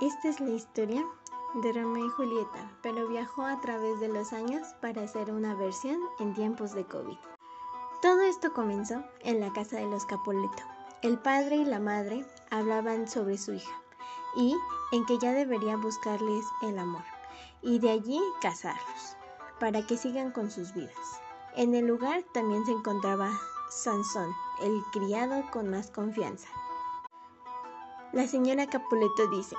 Esta es la historia de Romeo y Julieta, pero viajó a través de los años para hacer una versión en tiempos de COVID. Todo esto comenzó en la casa de los Capuleto. El padre y la madre hablaban sobre su hija y en que ya debería buscarles el amor y de allí casarlos para que sigan con sus vidas. En el lugar también se encontraba Sansón, el criado con más confianza. La señora Capuleto dice,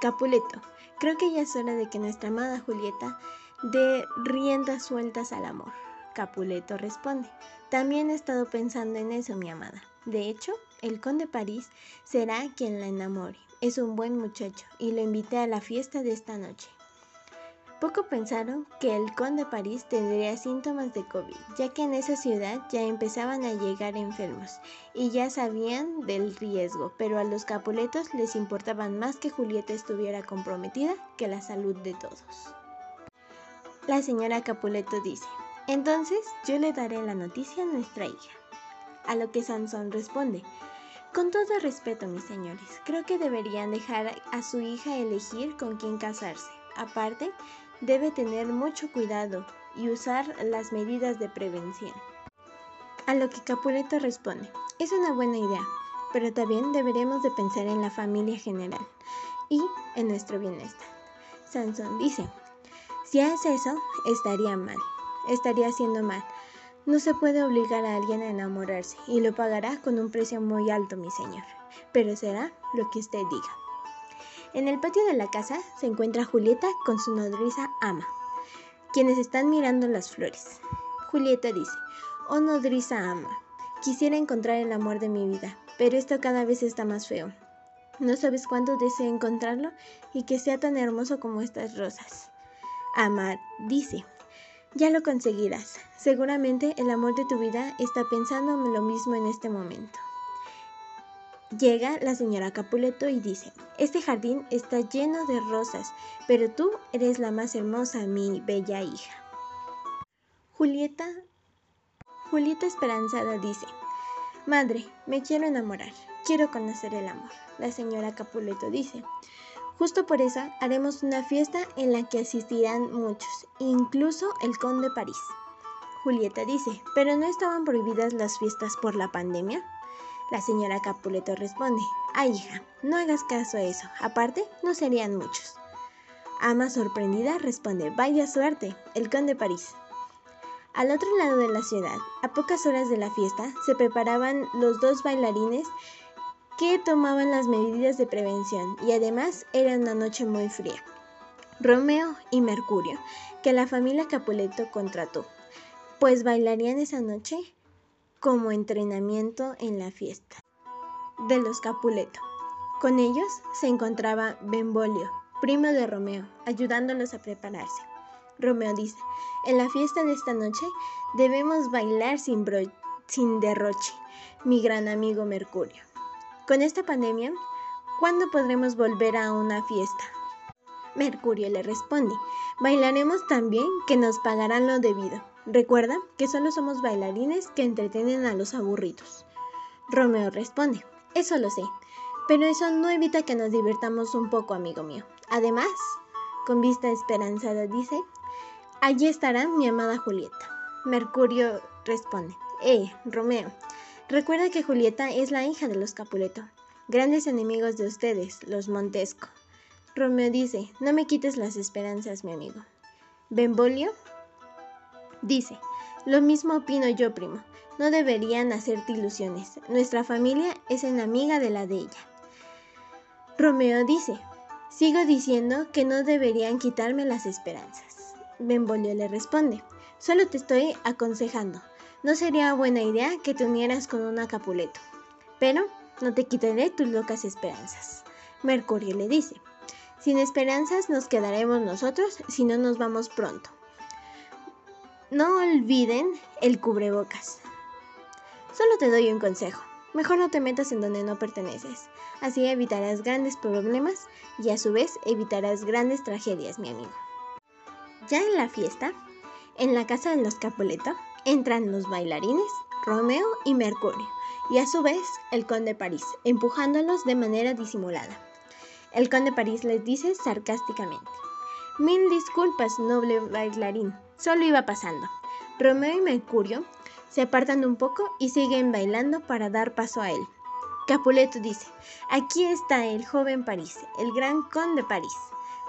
Capuleto, creo que ya es hora de que nuestra amada Julieta dé riendas sueltas al amor. Capuleto responde, también he estado pensando en eso, mi amada. De hecho, el conde París será quien la enamore. Es un buen muchacho y lo invité a la fiesta de esta noche. Poco pensaron que el conde París tendría síntomas de COVID, ya que en esa ciudad ya empezaban a llegar enfermos y ya sabían del riesgo, pero a los capuletos les importaban más que Julieta estuviera comprometida que la salud de todos. La señora Capuleto dice, entonces yo le daré la noticia a nuestra hija. A lo que Sansón responde, con todo respeto, mis señores, creo que deberían dejar a su hija elegir con quién casarse. Aparte, debe tener mucho cuidado y usar las medidas de prevención. A lo que Capuleto responde, es una buena idea, pero también deberemos de pensar en la familia general y en nuestro bienestar. Sansón dice, si hace eso, estaría mal, estaría haciendo mal. No se puede obligar a alguien a enamorarse y lo pagará con un precio muy alto, mi señor, pero será lo que usted diga. En el patio de la casa se encuentra Julieta con su nodriza Ama, quienes están mirando las flores. Julieta dice, oh nodriza Ama, quisiera encontrar el amor de mi vida, pero esto cada vez está más feo. No sabes cuánto deseo encontrarlo y que sea tan hermoso como estas rosas. Ama dice, ya lo conseguirás. Seguramente el amor de tu vida está pensando lo mismo en este momento. Llega la señora Capuleto y dice, este jardín está lleno de rosas, pero tú eres la más hermosa, mi bella hija. Julieta, Julieta Esperanzada dice, Madre, me quiero enamorar, quiero conocer el amor. La señora Capuleto dice, justo por eso haremos una fiesta en la que asistirán muchos, incluso el conde París. Julieta dice, ¿pero no estaban prohibidas las fiestas por la pandemia? La señora Capuleto responde, ay hija, no hagas caso a eso, aparte no serían muchos. Ama sorprendida responde, vaya suerte, el conde París. Al otro lado de la ciudad, a pocas horas de la fiesta, se preparaban los dos bailarines que tomaban las medidas de prevención y además era una noche muy fría. Romeo y Mercurio, que la familia Capuleto contrató, pues bailarían esa noche como entrenamiento en la fiesta de los Capuleto. Con ellos se encontraba Benvolio, primo de Romeo, ayudándolos a prepararse. Romeo dice, en la fiesta de esta noche debemos bailar sin, derroche, mi gran amigo Mercurio. Con esta pandemia, ¿cuándo podremos volver a una fiesta? Mercurio le responde, bailaremos también que nos pagarán lo debido. Recuerda que solo somos bailarines que entretienen a los aburridos. Romeo responde, eso lo sé, pero eso no evita que nos divirtamos un poco, amigo mío. Además, con vista esperanzada dice, allí estará mi amada Julieta. Mercurio responde, eh, Romeo, recuerda que Julieta es la hija de los Capuleto, grandes enemigos de ustedes, los Montesco. Romeo dice, no me quites las esperanzas, mi amigo. Benvolio Dice, lo mismo opino yo, primo. No deberían hacerte ilusiones. Nuestra familia es enemiga de la de ella. Romeo dice, sigo diciendo que no deberían quitarme las esperanzas. Benvolio le responde, solo te estoy aconsejando. No sería buena idea que te unieras con una Capuleto. Pero no te quitaré tus locas esperanzas. Mercurio le dice, sin esperanzas nos quedaremos nosotros si no nos vamos pronto. No olviden el cubrebocas. Solo te doy un consejo. Mejor no te metas en donde no perteneces. Así evitarás grandes problemas y a su vez evitarás grandes tragedias, mi amigo. Ya en la fiesta, en la casa de los Capuleto, entran los bailarines, Romeo y Mercurio, y a su vez el conde París, empujándolos de manera disimulada. El conde París les dice sarcásticamente. Mil disculpas, noble bailarín, solo iba pasando. Romeo y Mercurio se apartan un poco y siguen bailando para dar paso a él. Capuleto dice, aquí está el joven París, el gran conde París.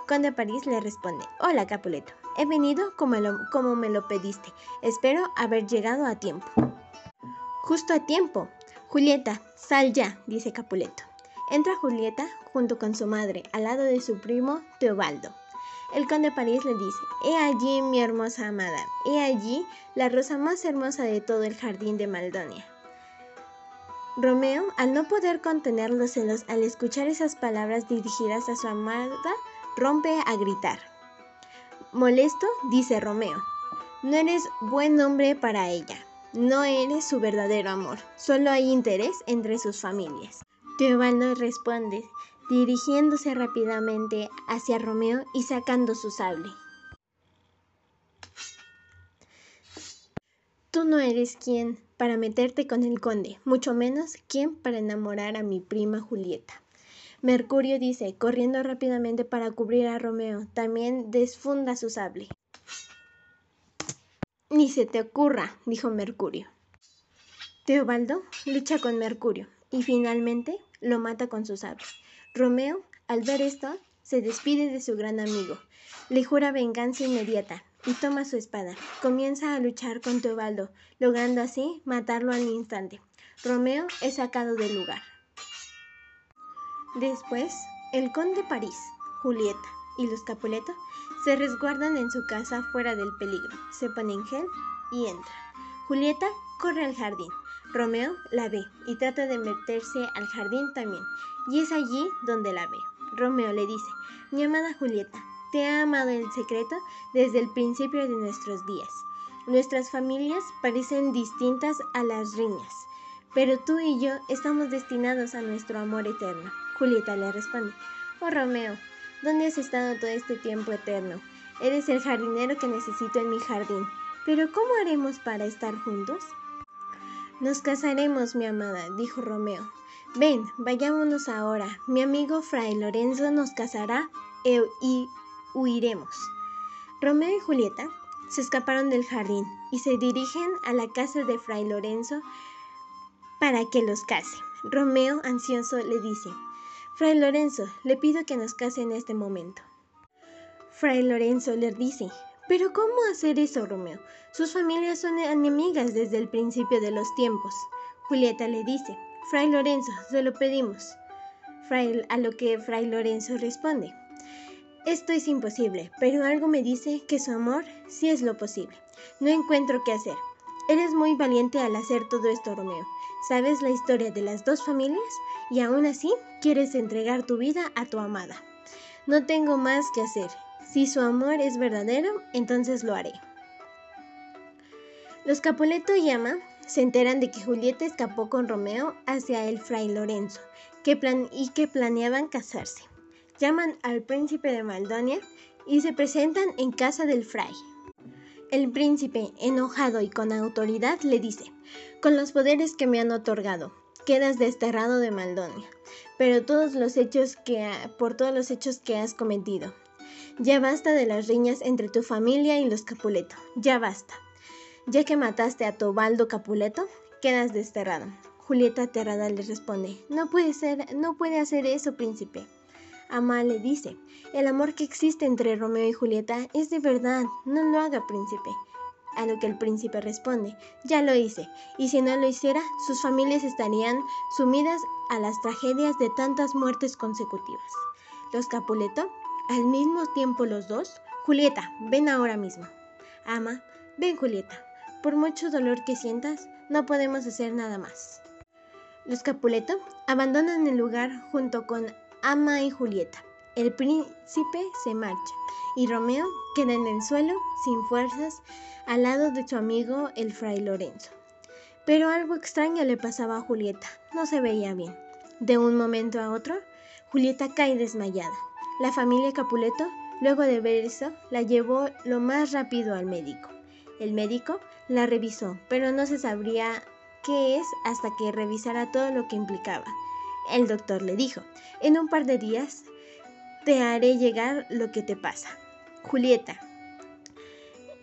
Conde París le responde, hola Capuleto, he venido como, como me lo pediste, espero haber llegado a tiempo. Justo a tiempo. Julieta, sal ya, dice Capuleto. Entra Julieta junto con su madre, al lado de su primo Teobaldo. El conde París le dice, He allí mi hermosa amada, he allí la rosa más hermosa de todo el jardín de Maldonia. Romeo, al no poder contener los celos al escuchar esas palabras dirigidas a su amada, rompe a gritar. Molesto, dice Romeo, no eres buen hombre para ella, no eres su verdadero amor, solo hay interés entre sus familias. Teobaldo responde, dirigiéndose rápidamente hacia Romeo y sacando su sable. Tú no eres quien para meterte con el conde, mucho menos quien para enamorar a mi prima Julieta. Mercurio dice, corriendo rápidamente para cubrir a Romeo, también desfunda su sable. Ni se te ocurra, dijo Mercurio. Teobaldo lucha con Mercurio y finalmente lo mata con su sable. Romeo, al ver esto, se despide de su gran amigo, le jura venganza inmediata y toma su espada. Comienza a luchar con Teobaldo, logrando así matarlo al instante. Romeo es sacado del lugar. Después, el conde París, Julieta y los Capuleto se resguardan en su casa fuera del peligro. Se ponen gel y entra. Julieta corre al jardín. Romeo la ve y trata de meterse al jardín también, y es allí donde la ve. Romeo le dice, mi amada Julieta, te he amado en secreto desde el principio de nuestros días. Nuestras familias parecen distintas a las riñas, pero tú y yo estamos destinados a nuestro amor eterno. Julieta le responde, oh Romeo, ¿dónde has estado todo este tiempo eterno? Eres el jardinero que necesito en mi jardín, pero ¿cómo haremos para estar juntos? Nos casaremos, mi amada, dijo Romeo. Ven, vayámonos ahora. Mi amigo Fray Lorenzo nos casará e y huiremos. Romeo y Julieta se escaparon del jardín y se dirigen a la casa de Fray Lorenzo para que los case. Romeo, ansioso, le dice, Fray Lorenzo, le pido que nos case en este momento. Fray Lorenzo le dice, pero ¿cómo hacer eso, Romeo? Sus familias son enemigas desde el principio de los tiempos. Julieta le dice, Fray Lorenzo, se lo pedimos. Fray, a lo que Fray Lorenzo responde, esto es imposible, pero algo me dice que su amor sí es lo posible. No encuentro qué hacer. Eres muy valiente al hacer todo esto, Romeo. Sabes la historia de las dos familias y aún así quieres entregar tu vida a tu amada. No tengo más que hacer. Si su amor es verdadero, entonces lo haré. Los Capuleto y Ama se enteran de que Julieta escapó con Romeo hacia el fray Lorenzo que y que planeaban casarse. Llaman al príncipe de Maldonia y se presentan en casa del fray. El príncipe, enojado y con autoridad, le dice, con los poderes que me han otorgado, quedas desterrado de Maldonia, pero todos los hechos que por todos los hechos que has cometido, ya basta de las riñas entre tu familia y los Capuleto. Ya basta. Ya que mataste a Tobaldo Capuleto, quedas desterrado. Julieta aterrada le responde, no puede ser, no puede hacer eso, príncipe. Ama le dice, el amor que existe entre Romeo y Julieta es de verdad, no lo haga, príncipe. A lo que el príncipe responde, ya lo hice, y si no lo hiciera, sus familias estarían sumidas a las tragedias de tantas muertes consecutivas. Los Capuleto al mismo tiempo los dos, Julieta, ven ahora mismo. Ama, ven Julieta. Por mucho dolor que sientas, no podemos hacer nada más. Los Capuleto abandonan el lugar junto con Ama y Julieta. El príncipe se marcha y Romeo queda en el suelo, sin fuerzas, al lado de su amigo el fray Lorenzo. Pero algo extraño le pasaba a Julieta, no se veía bien. De un momento a otro, Julieta cae desmayada. La familia Capuleto, luego de ver eso, la llevó lo más rápido al médico. El médico la revisó, pero no se sabría qué es hasta que revisara todo lo que implicaba. El doctor le dijo, en un par de días te haré llegar lo que te pasa. Julieta.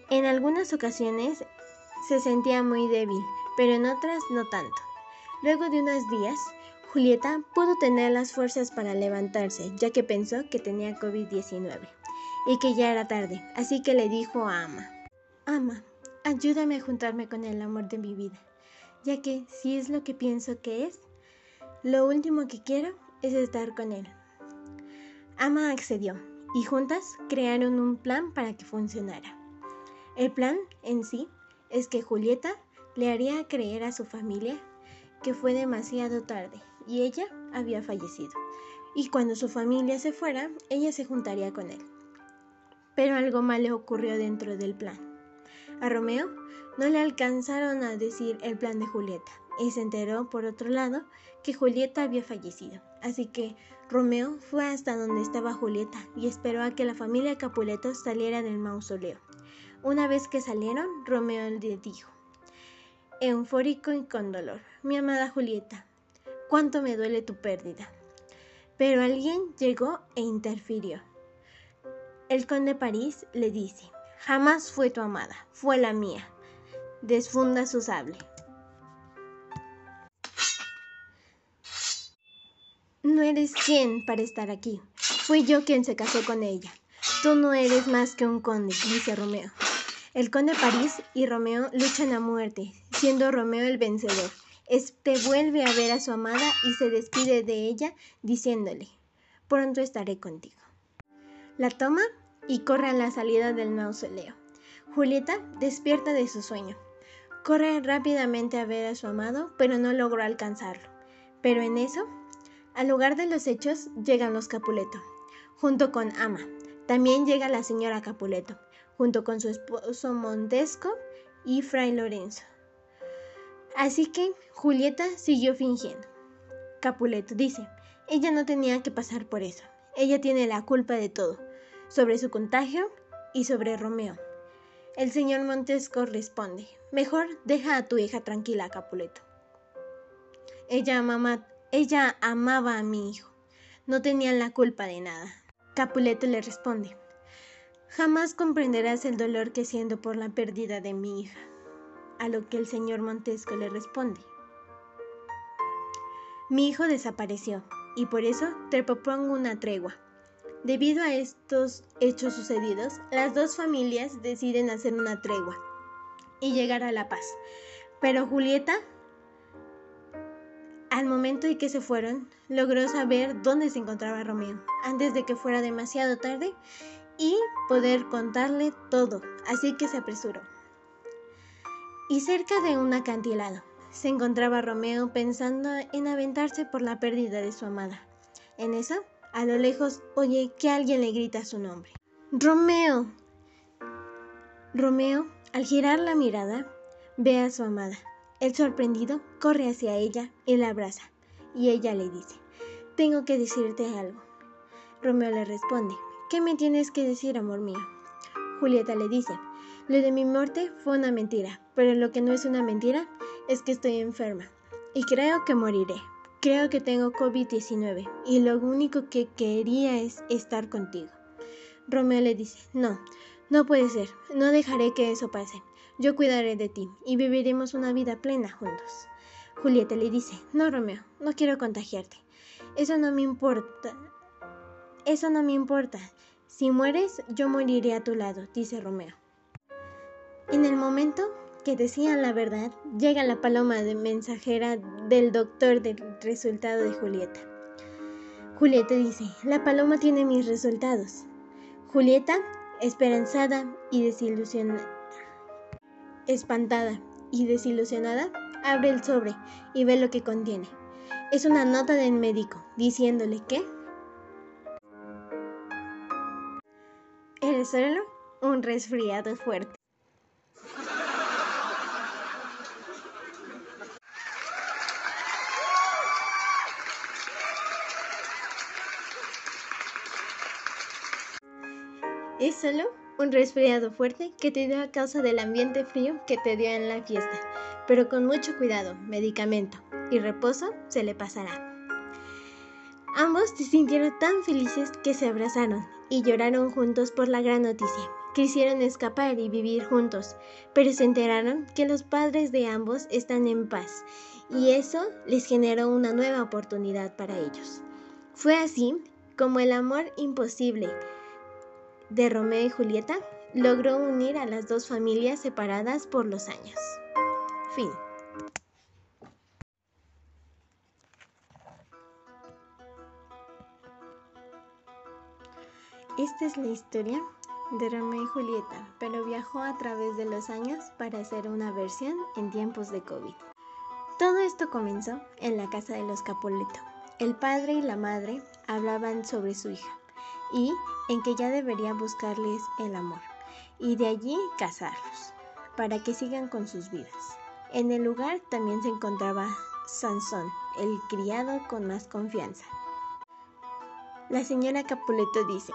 En algunas ocasiones se sentía muy débil, pero en otras no tanto. Luego de unos días, Julieta pudo tener las fuerzas para levantarse, ya que pensó que tenía COVID-19 y que ya era tarde, así que le dijo a Ama, Ama, ayúdame a juntarme con el amor de mi vida, ya que si es lo que pienso que es, lo último que quiero es estar con él. Ama accedió y juntas crearon un plan para que funcionara. El plan en sí es que Julieta le haría creer a su familia que fue demasiado tarde y ella había fallecido. Y cuando su familia se fuera, ella se juntaría con él. Pero algo malo ocurrió dentro del plan. A Romeo no le alcanzaron a decir el plan de Julieta y se enteró, por otro lado, que Julieta había fallecido. Así que Romeo fue hasta donde estaba Julieta y esperó a que la familia Capuleto saliera del mausoleo. Una vez que salieron, Romeo le dijo, eufórico y con dolor. Mi amada Julieta, cuánto me duele tu pérdida. Pero alguien llegó e interfirió. El conde París le dice, jamás fue tu amada, fue la mía. Desfunda su sable. No eres quien para estar aquí. Fui yo quien se casó con ella. Tú no eres más que un conde, dice Romeo. El conde París y Romeo luchan a muerte, siendo Romeo el vencedor. Este vuelve a ver a su amada y se despide de ella diciéndole, pronto estaré contigo. La toma y corre a la salida del mausoleo. Julieta despierta de su sueño. Corre rápidamente a ver a su amado, pero no logró alcanzarlo. Pero en eso, al lugar de los hechos, llegan los Capuleto, junto con Ama. También llega la señora Capuleto junto con su esposo Montesco y Fray Lorenzo. Así que Julieta siguió fingiendo. Capuleto dice, ella no tenía que pasar por eso. Ella tiene la culpa de todo, sobre su contagio y sobre Romeo. El señor Montesco responde, mejor deja a tu hija tranquila, Capuleto. Ella, amaba, ella amaba a mi hijo, no tenía la culpa de nada. Capuleto le responde, Jamás comprenderás el dolor que siento por la pérdida de mi hija. A lo que el señor Montesco le responde. Mi hijo desapareció y por eso te propongo una tregua. Debido a estos hechos sucedidos, las dos familias deciden hacer una tregua y llegar a la paz. Pero Julieta, al momento en que se fueron, logró saber dónde se encontraba Romeo, antes de que fuera demasiado tarde y poder contarle todo, así que se apresuró. Y cerca de un acantilado se encontraba Romeo pensando en aventarse por la pérdida de su amada. En eso, a lo lejos, oye que alguien le grita su nombre. Romeo. Romeo, al girar la mirada, ve a su amada. El sorprendido corre hacia ella y la abraza. Y ella le dice, tengo que decirte algo. Romeo le responde, ¿Qué me tienes que decir, amor mío? Julieta le dice, lo de mi muerte fue una mentira, pero lo que no es una mentira es que estoy enferma y creo que moriré. Creo que tengo COVID-19 y lo único que quería es estar contigo. Romeo le dice, no, no puede ser, no dejaré que eso pase. Yo cuidaré de ti y viviremos una vida plena juntos. Julieta le dice, no, Romeo, no quiero contagiarte. Eso no me importa. Eso no me importa. Si mueres, yo moriré a tu lado, dice Romeo. En el momento que decían la verdad, llega la paloma de mensajera del doctor del resultado de Julieta. Julieta dice, la paloma tiene mis resultados. Julieta, esperanzada y desilusionada, espantada y desilusionada, abre el sobre y ve lo que contiene. Es una nota del médico diciéndole que solo un resfriado fuerte. Es solo un resfriado fuerte que te dio a causa del ambiente frío que te dio en la fiesta, pero con mucho cuidado, medicamento y reposo se le pasará. Ambos se sintieron tan felices que se abrazaron y lloraron juntos por la gran noticia. Quisieron escapar y vivir juntos, pero se enteraron que los padres de ambos están en paz y eso les generó una nueva oportunidad para ellos. Fue así como el amor imposible de Romeo y Julieta logró unir a las dos familias separadas por los años. Fin. Esta es la historia de Romeo y Julieta, pero viajó a través de los años para hacer una versión en tiempos de COVID. Todo esto comenzó en la casa de los Capoleto. El padre y la madre hablaban sobre su hija y en que ya debería buscarles el amor y de allí casarlos para que sigan con sus vidas. En el lugar también se encontraba Sansón, el criado con más confianza. La señora Capuleto dice,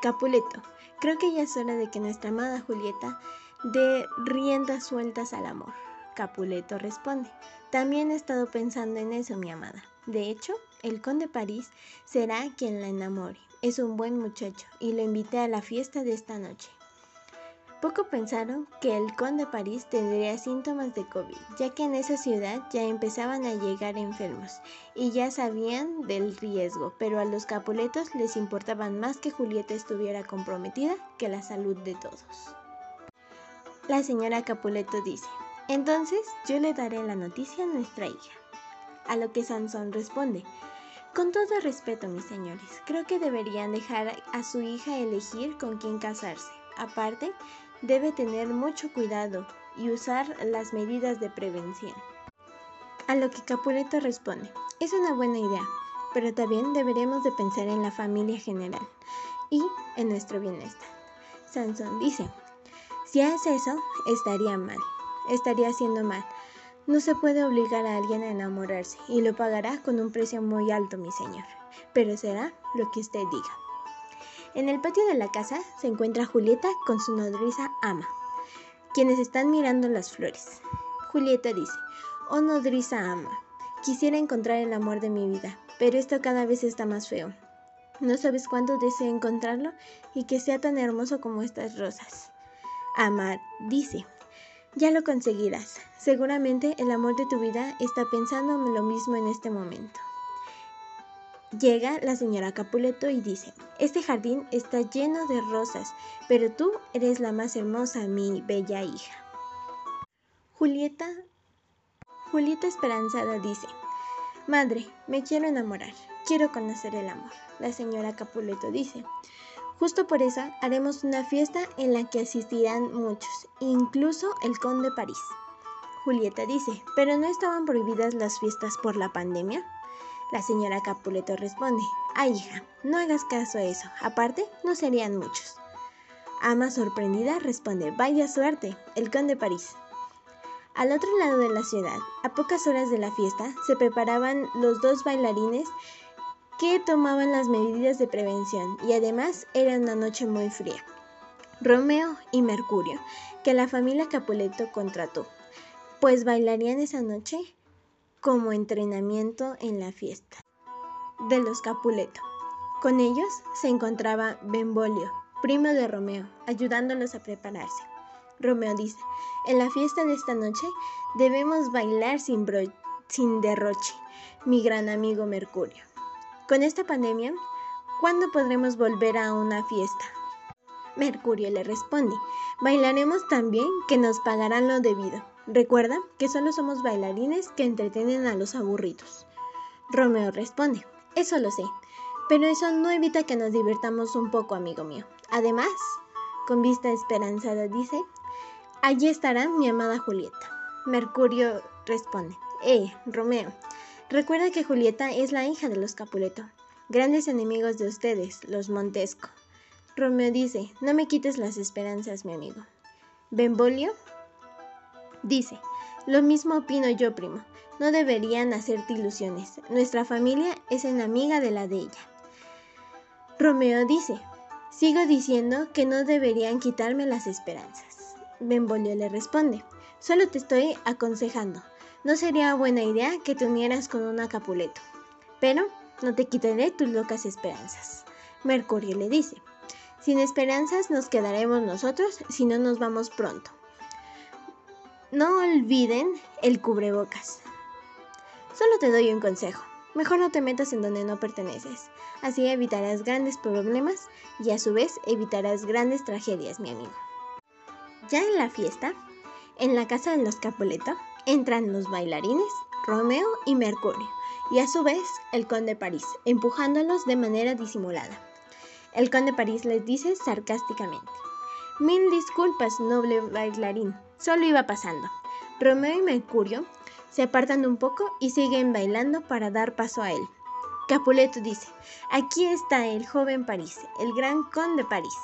Capuleto, creo que ya es hora de que nuestra amada Julieta dé riendas sueltas al amor. Capuleto responde, también he estado pensando en eso, mi amada. De hecho, el conde París será quien la enamore. Es un buen muchacho y lo invité a la fiesta de esta noche. Poco pensaron que el conde París tendría síntomas de COVID, ya que en esa ciudad ya empezaban a llegar enfermos y ya sabían del riesgo, pero a los capuletos les importaban más que Julieta estuviera comprometida que la salud de todos. La señora Capuleto dice, entonces yo le daré la noticia a nuestra hija. A lo que Sansón responde, con todo respeto, mis señores, creo que deberían dejar a su hija elegir con quién casarse. Aparte, debe tener mucho cuidado y usar las medidas de prevención. A lo que Capuleto responde, es una buena idea, pero también deberemos de pensar en la familia general y en nuestro bienestar. Sansón dice, si hace eso, estaría mal, estaría haciendo mal. No se puede obligar a alguien a enamorarse y lo pagará con un precio muy alto, mi señor, pero será lo que usted diga. En el patio de la casa se encuentra Julieta con su nodriza Ama, quienes están mirando las flores. Julieta dice, oh nodriza Ama, quisiera encontrar el amor de mi vida, pero esto cada vez está más feo. No sabes cuánto deseo encontrarlo y que sea tan hermoso como estas rosas. Ama dice, ya lo conseguirás. Seguramente el amor de tu vida está pensando lo mismo en este momento. Llega la señora Capuleto y dice, este jardín está lleno de rosas, pero tú eres la más hermosa, mi bella hija. Julieta, Julieta esperanzada dice, Madre, me quiero enamorar, quiero conocer el amor. La señora Capuleto dice, Justo por eso haremos una fiesta en la que asistirán muchos, incluso el conde París. Julieta dice, ¿pero no estaban prohibidas las fiestas por la pandemia? La señora Capuleto responde, ay hija, no hagas caso a eso, aparte no serían muchos. Ama sorprendida responde, vaya suerte, el conde París. Al otro lado de la ciudad, a pocas horas de la fiesta, se preparaban los dos bailarines que tomaban las medidas de prevención y además era una noche muy fría. Romeo y Mercurio, que la familia Capuleto contrató, pues bailarían esa noche como entrenamiento en la fiesta de los Capuleto. Con ellos se encontraba Benvolio, primo de Romeo, ayudándolos a prepararse. Romeo dice, en la fiesta de esta noche debemos bailar sin, sin derroche, mi gran amigo Mercurio. Con esta pandemia, ¿cuándo podremos volver a una fiesta? Mercurio le responde, bailaremos también que nos pagarán lo debido. Recuerda que solo somos bailarines que entretienen a los aburridos. Romeo responde, eso lo sé, pero eso no evita que nos divirtamos un poco, amigo mío. Además, con vista esperanzada dice, allí estará mi amada Julieta. Mercurio responde, eh, Romeo, recuerda que Julieta es la hija de los Capuleto, grandes enemigos de ustedes, los Montesco. Romeo dice, no me quites las esperanzas, mi amigo. Benvolio Dice, lo mismo opino yo, primo. No deberían hacerte ilusiones. Nuestra familia es enemiga de la de ella. Romeo dice, sigo diciendo que no deberían quitarme las esperanzas. Benvolio le responde, solo te estoy aconsejando. No sería buena idea que te unieras con una Capuleto. Pero no te quitaré tus locas esperanzas. Mercurio le dice, sin esperanzas nos quedaremos nosotros si no nos vamos pronto. No olviden el cubrebocas. Solo te doy un consejo. Mejor no te metas en donde no perteneces. Así evitarás grandes problemas y a su vez evitarás grandes tragedias, mi amigo. Ya en la fiesta, en la casa de los Capuleto, entran los bailarines, Romeo y Mercurio, y a su vez el conde París, empujándolos de manera disimulada. El conde París les dice sarcásticamente, Mil disculpas, noble bailarín, solo iba pasando. Romeo y Mercurio se apartan un poco y siguen bailando para dar paso a él. Capuleto dice, aquí está el joven París, el gran conde París.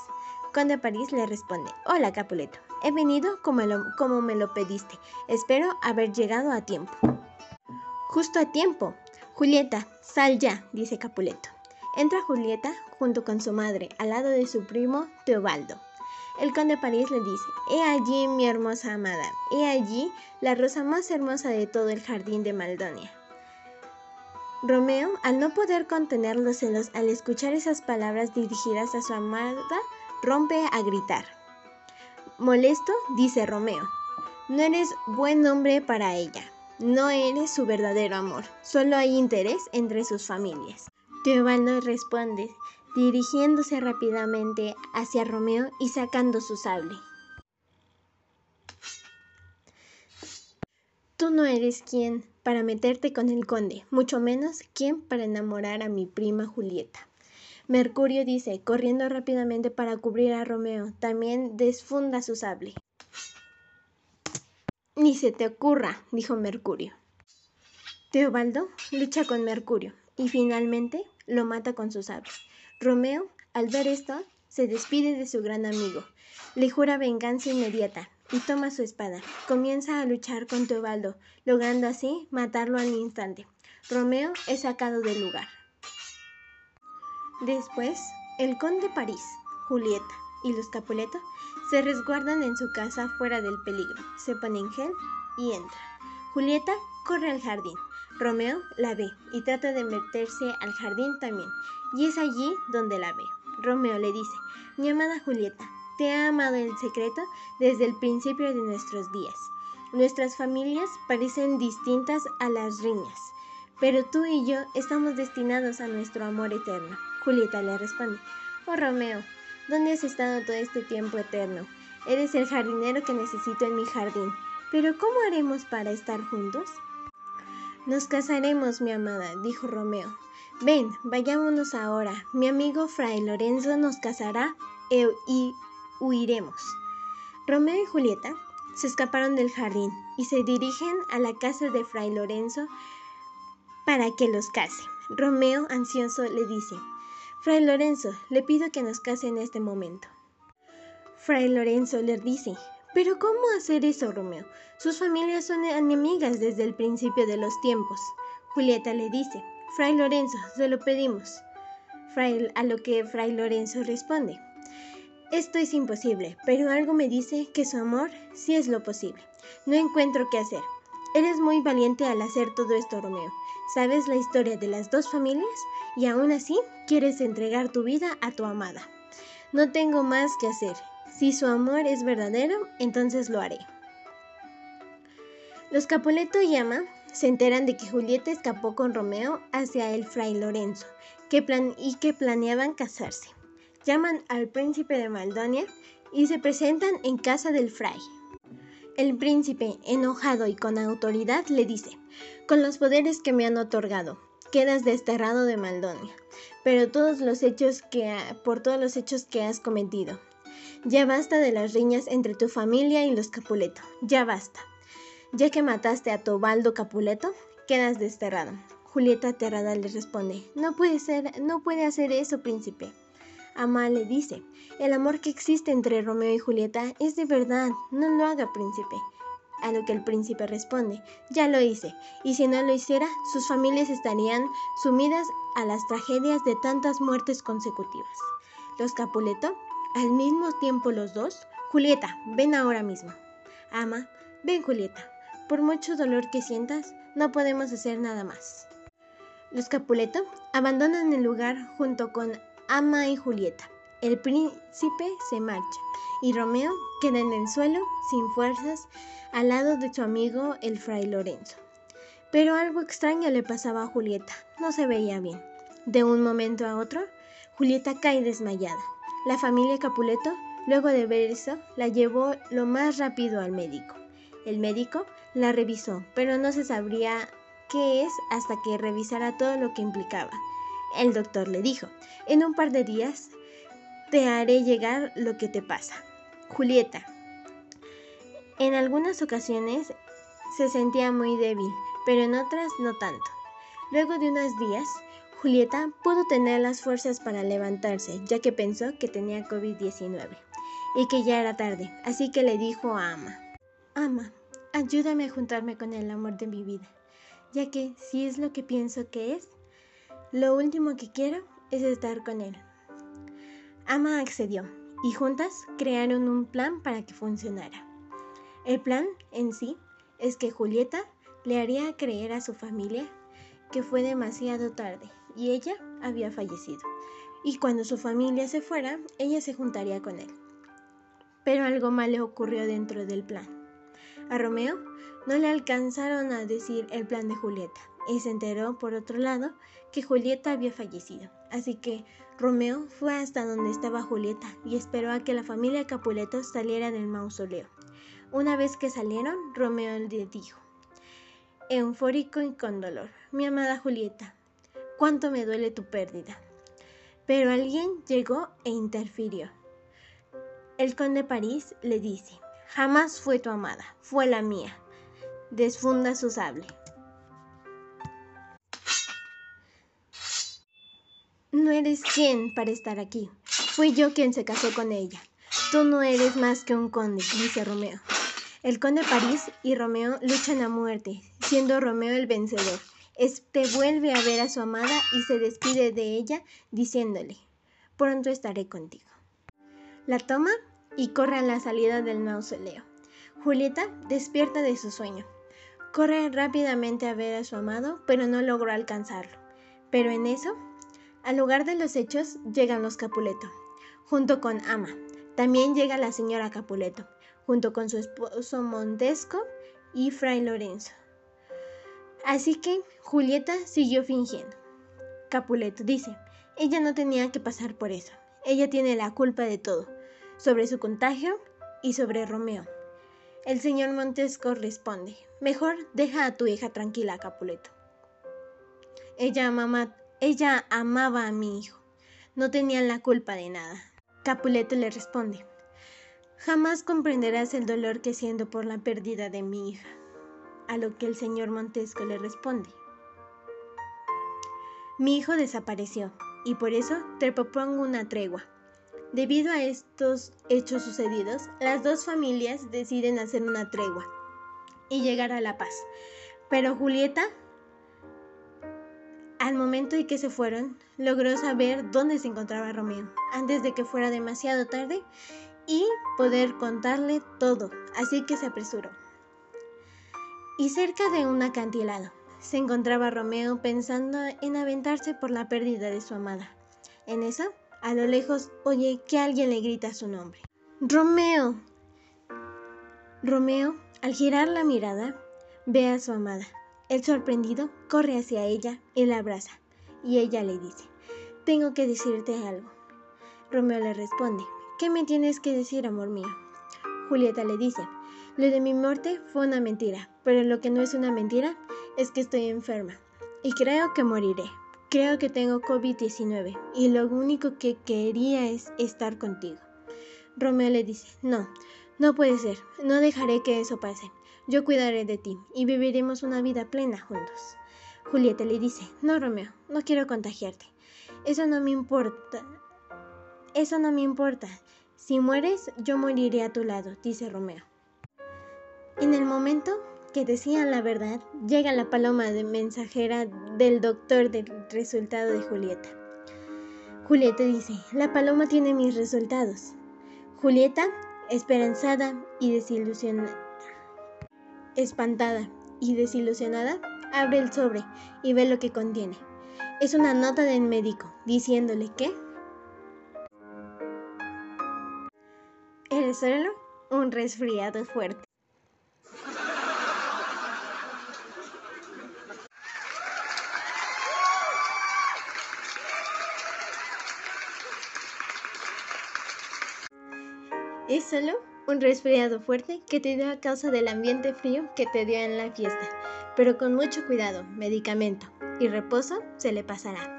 Conde París le responde, hola Capuleto, he venido como, como me lo pediste, espero haber llegado a tiempo. Justo a tiempo. Julieta, sal ya, dice Capuleto. Entra Julieta junto con su madre, al lado de su primo Teobaldo. El conde París le dice, He allí mi hermosa amada, he allí la rosa más hermosa de todo el jardín de Maldonia. Romeo, al no poder contener los celos al escuchar esas palabras dirigidas a su amada, rompe a gritar. Molesto, dice Romeo, no eres buen hombre para ella, no eres su verdadero amor, solo hay interés entre sus familias. Teobaldo responde, dirigiéndose rápidamente hacia Romeo y sacando su sable. Tú no eres quien para meterte con el conde, mucho menos quien para enamorar a mi prima Julieta. Mercurio dice, corriendo rápidamente para cubrir a Romeo, también desfunda su sable. Ni se te ocurra, dijo Mercurio. Teobaldo lucha con Mercurio y finalmente lo mata con su sable. Romeo, al ver esto, se despide de su gran amigo, le jura venganza inmediata y toma su espada. Comienza a luchar con Teobaldo, logrando así matarlo al instante. Romeo es sacado del lugar. Después, el conde París, Julieta y los Capuleto se resguardan en su casa fuera del peligro. Se ponen gel y entra. Julieta corre al jardín. Romeo la ve y trata de meterse al jardín también, y es allí donde la ve. Romeo le dice, mi amada Julieta, te he amado en secreto desde el principio de nuestros días. Nuestras familias parecen distintas a las riñas, pero tú y yo estamos destinados a nuestro amor eterno. Julieta le responde, oh Romeo, ¿dónde has estado todo este tiempo eterno? Eres el jardinero que necesito en mi jardín, pero ¿cómo haremos para estar juntos? Nos casaremos, mi amada, dijo Romeo. Ven, vayámonos ahora. Mi amigo Fray Lorenzo nos casará e y huiremos. Romeo y Julieta se escaparon del jardín y se dirigen a la casa de Fray Lorenzo para que los case. Romeo, ansioso, le dice, Fray Lorenzo, le pido que nos case en este momento. Fray Lorenzo le dice, pero ¿cómo hacer eso, Romeo? Sus familias son enemigas desde el principio de los tiempos. Julieta le dice, Fray Lorenzo, se lo pedimos. Fray, a lo que Fray Lorenzo responde, esto es imposible, pero algo me dice que su amor sí es lo posible. No encuentro qué hacer. Eres muy valiente al hacer todo esto, Romeo. Sabes la historia de las dos familias y aún así quieres entregar tu vida a tu amada. No tengo más que hacer. Si su amor es verdadero, entonces lo haré. Los Capuleto y Ama se enteran de que Julieta escapó con Romeo hacia el fray Lorenzo que y que planeaban casarse. Llaman al príncipe de Maldonia y se presentan en casa del fray. El príncipe, enojado y con autoridad, le dice, con los poderes que me han otorgado, quedas desterrado de Maldonia, pero todos los hechos que por todos los hechos que has cometido. Ya basta de las riñas entre tu familia y los Capuleto, ya basta. Ya que mataste a Tobaldo Capuleto, quedas desterrado. Julieta aterrada le responde, no puede ser, no puede hacer eso, príncipe. Ama le dice, el amor que existe entre Romeo y Julieta es de verdad, no lo haga, príncipe. A lo que el príncipe responde, ya lo hice, y si no lo hiciera, sus familias estarían sumidas a las tragedias de tantas muertes consecutivas. Los Capuleto al mismo tiempo los dos, Julieta, ven ahora mismo. Ama, ven Julieta. Por mucho dolor que sientas, no podemos hacer nada más. Los Capuleto abandonan el lugar junto con Ama y Julieta. El príncipe se marcha y Romeo queda en el suelo sin fuerzas al lado de su amigo el fray Lorenzo. Pero algo extraño le pasaba a Julieta, no se veía bien. De un momento a otro, Julieta cae desmayada. La familia Capuleto, luego de ver eso, la llevó lo más rápido al médico. El médico la revisó, pero no se sabría qué es hasta que revisara todo lo que implicaba. El doctor le dijo, en un par de días te haré llegar lo que te pasa. Julieta. En algunas ocasiones se sentía muy débil, pero en otras no tanto. Luego de unos días, Julieta pudo tener las fuerzas para levantarse, ya que pensó que tenía COVID-19 y que ya era tarde, así que le dijo a Ama, Ama, ayúdame a juntarme con el amor de mi vida, ya que si es lo que pienso que es, lo último que quiero es estar con él. Ama accedió y juntas crearon un plan para que funcionara. El plan en sí es que Julieta le haría creer a su familia que fue demasiado tarde y ella había fallecido. Y cuando su familia se fuera, ella se juntaría con él. Pero algo malo ocurrió dentro del plan. A Romeo no le alcanzaron a decir el plan de Julieta y se enteró por otro lado que Julieta había fallecido. Así que Romeo fue hasta donde estaba Julieta y esperó a que la familia Capuleto saliera del mausoleo. Una vez que salieron, Romeo le dijo, eufórico y con dolor, mi amada Julieta, cuánto me duele tu pérdida. Pero alguien llegó e interfirió. El conde París le dice, jamás fue tu amada, fue la mía. Desfunda su sable. No eres quien para estar aquí. Fui yo quien se casó con ella. Tú no eres más que un conde, dice Romeo. El conde París y Romeo luchan a muerte, siendo Romeo el vencedor. Este vuelve a ver a su amada y se despide de ella diciéndole, pronto estaré contigo. La toma y corre a la salida del mausoleo. Julieta despierta de su sueño. Corre rápidamente a ver a su amado, pero no logró alcanzarlo. Pero en eso al lugar de los hechos llegan los Capuleto, junto con Ama. También llega la señora Capuleto, junto con su esposo Montesco y Fray Lorenzo. Así que Julieta siguió fingiendo. Capuleto dice, ella no tenía que pasar por eso. Ella tiene la culpa de todo, sobre su contagio y sobre Romeo. El señor Montesco responde, mejor deja a tu hija tranquila, Capuleto. Ella mamá ella amaba a mi hijo. No tenían la culpa de nada. Capuleto le responde, jamás comprenderás el dolor que siento por la pérdida de mi hija. A lo que el señor Montesco le responde, mi hijo desapareció y por eso te propongo una tregua. Debido a estos hechos sucedidos, las dos familias deciden hacer una tregua y llegar a la paz. Pero Julieta al momento en que se fueron, logró saber dónde se encontraba Romeo, antes de que fuera demasiado tarde, y poder contarle todo, así que se apresuró. Y cerca de un acantilado, se encontraba Romeo pensando en aventarse por la pérdida de su amada. En eso, a lo lejos, oye que alguien le grita su nombre. Romeo. Romeo, al girar la mirada, ve a su amada el sorprendido corre hacia ella y la abraza, y ella le dice, tengo que decirte algo. Romeo le responde, ¿qué me tienes que decir, amor mío? Julieta le dice, lo de mi muerte fue una mentira, pero lo que no es una mentira es que estoy enferma y creo que moriré. Creo que tengo COVID-19 y lo único que quería es estar contigo. Romeo le dice, no, no puede ser, no dejaré que eso pase. Yo cuidaré de ti y viviremos una vida plena juntos. Julieta le dice, no, Romeo, no quiero contagiarte. Eso no me importa. Eso no me importa. Si mueres, yo moriré a tu lado, dice Romeo. En el momento que decían la verdad, llega la paloma de mensajera del doctor del resultado de Julieta. Julieta dice, la paloma tiene mis resultados. Julieta, esperanzada y desilusionada Espantada y desilusionada, abre el sobre y ve lo que contiene. es una nota del médico diciéndole que eres solo un resfriado fuerte. Es solo un resfriado fuerte que te dio a causa del ambiente frío que te dio en la fiesta, pero con mucho cuidado, medicamento y reposo se le pasará.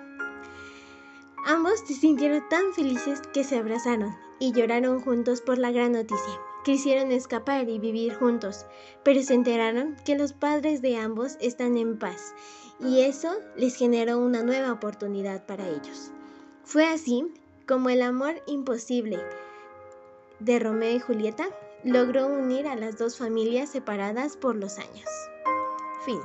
Ambos se sintieron tan felices que se abrazaron y lloraron juntos por la gran noticia. Quisieron escapar y vivir juntos, pero se enteraron que los padres de ambos están en paz y eso les generó una nueva oportunidad para ellos. Fue así como el amor imposible de Romeo y Julieta logró unir a las dos familias separadas por los años. Fin.